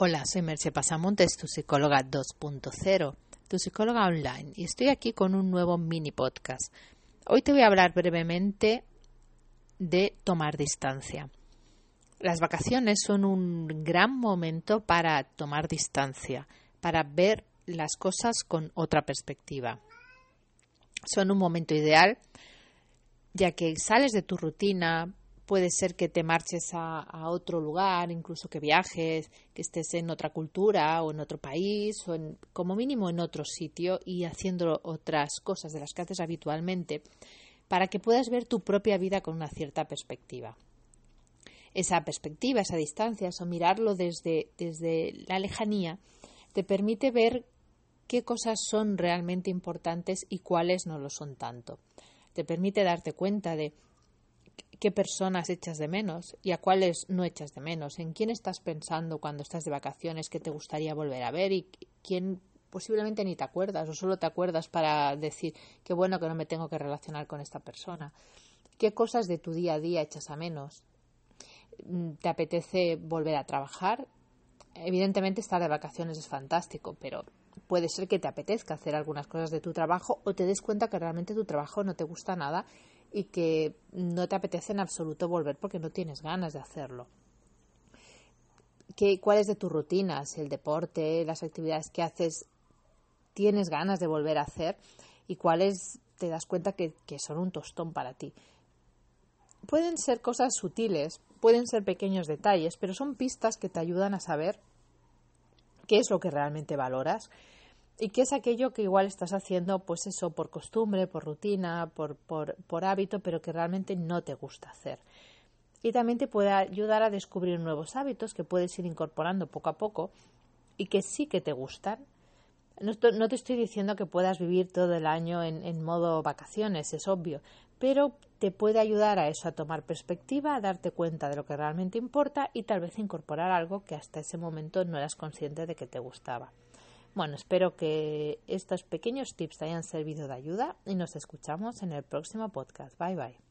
Hola, soy Merce Pasamontes, tu psicóloga 2.0, tu psicóloga online, y estoy aquí con un nuevo mini podcast. Hoy te voy a hablar brevemente de tomar distancia. Las vacaciones son un gran momento para tomar distancia, para ver las cosas con otra perspectiva. Son un momento ideal ya que sales de tu rutina, puede ser que te marches a, otro lugar, incluso que viajes, que estés en otra cultura o en otro país o en, como mínimo en otro sitio y haciendo otras cosas de las que haces habitualmente para que puedas ver tu propia vida con una cierta perspectiva. Esa perspectiva, esa distancia, eso mirarlo desde, desde la lejanía, te permite ver qué cosas son realmente importantes y cuáles no lo son tanto. Te permite darte cuenta de qué personas echas de menos y a cuáles no echas de menos, en quién estás pensando cuando estás de vacaciones que te gustaría volver a ver y quién posiblemente ni te acuerdas o solo te acuerdas para decir qué bueno que no me tengo que relacionar con esta persona. ¿Qué cosas de tu día a día echas a menos? Mm, ¿Te apetece volver a trabajar? Evidentemente estar de vacaciones es fantástico, pero puede ser que te apetezca hacer algunas cosas de tu trabajo o te des cuenta que realmente tu trabajo no te gusta nada y que no te apetece en absoluto volver porque no tienes ganas de hacerlo. ¿Qué, ¿Cuál es de tus rutinas? El deporte, las actividades que haces, tienes ganas de volver a hacer y cuáles te das cuenta que, que son un tostón para ti. Pueden ser cosas sutiles, pueden ser pequeños detalles, pero son pistas que te ayudan a saber qué es lo que realmente valoras y qué es aquello que igual estás haciendo, pues eso, por costumbre, por rutina, por, por, por hábito, pero que realmente no te gusta hacer. Y también te puede ayudar a descubrir nuevos hábitos que puedes ir incorporando poco a poco y que sí que te gustan. No, no te estoy diciendo que puedas vivir todo el año en, en modo vacaciones, es obvio, pero te puede ayudar a eso, a tomar perspectiva, a darte cuenta de lo que realmente importa y tal vez incorporar algo que hasta ese momento no eras consciente de que te gustaba. Bueno, espero que estos pequeños tips te hayan servido de ayuda y nos escuchamos en el próximo podcast. Bye bye.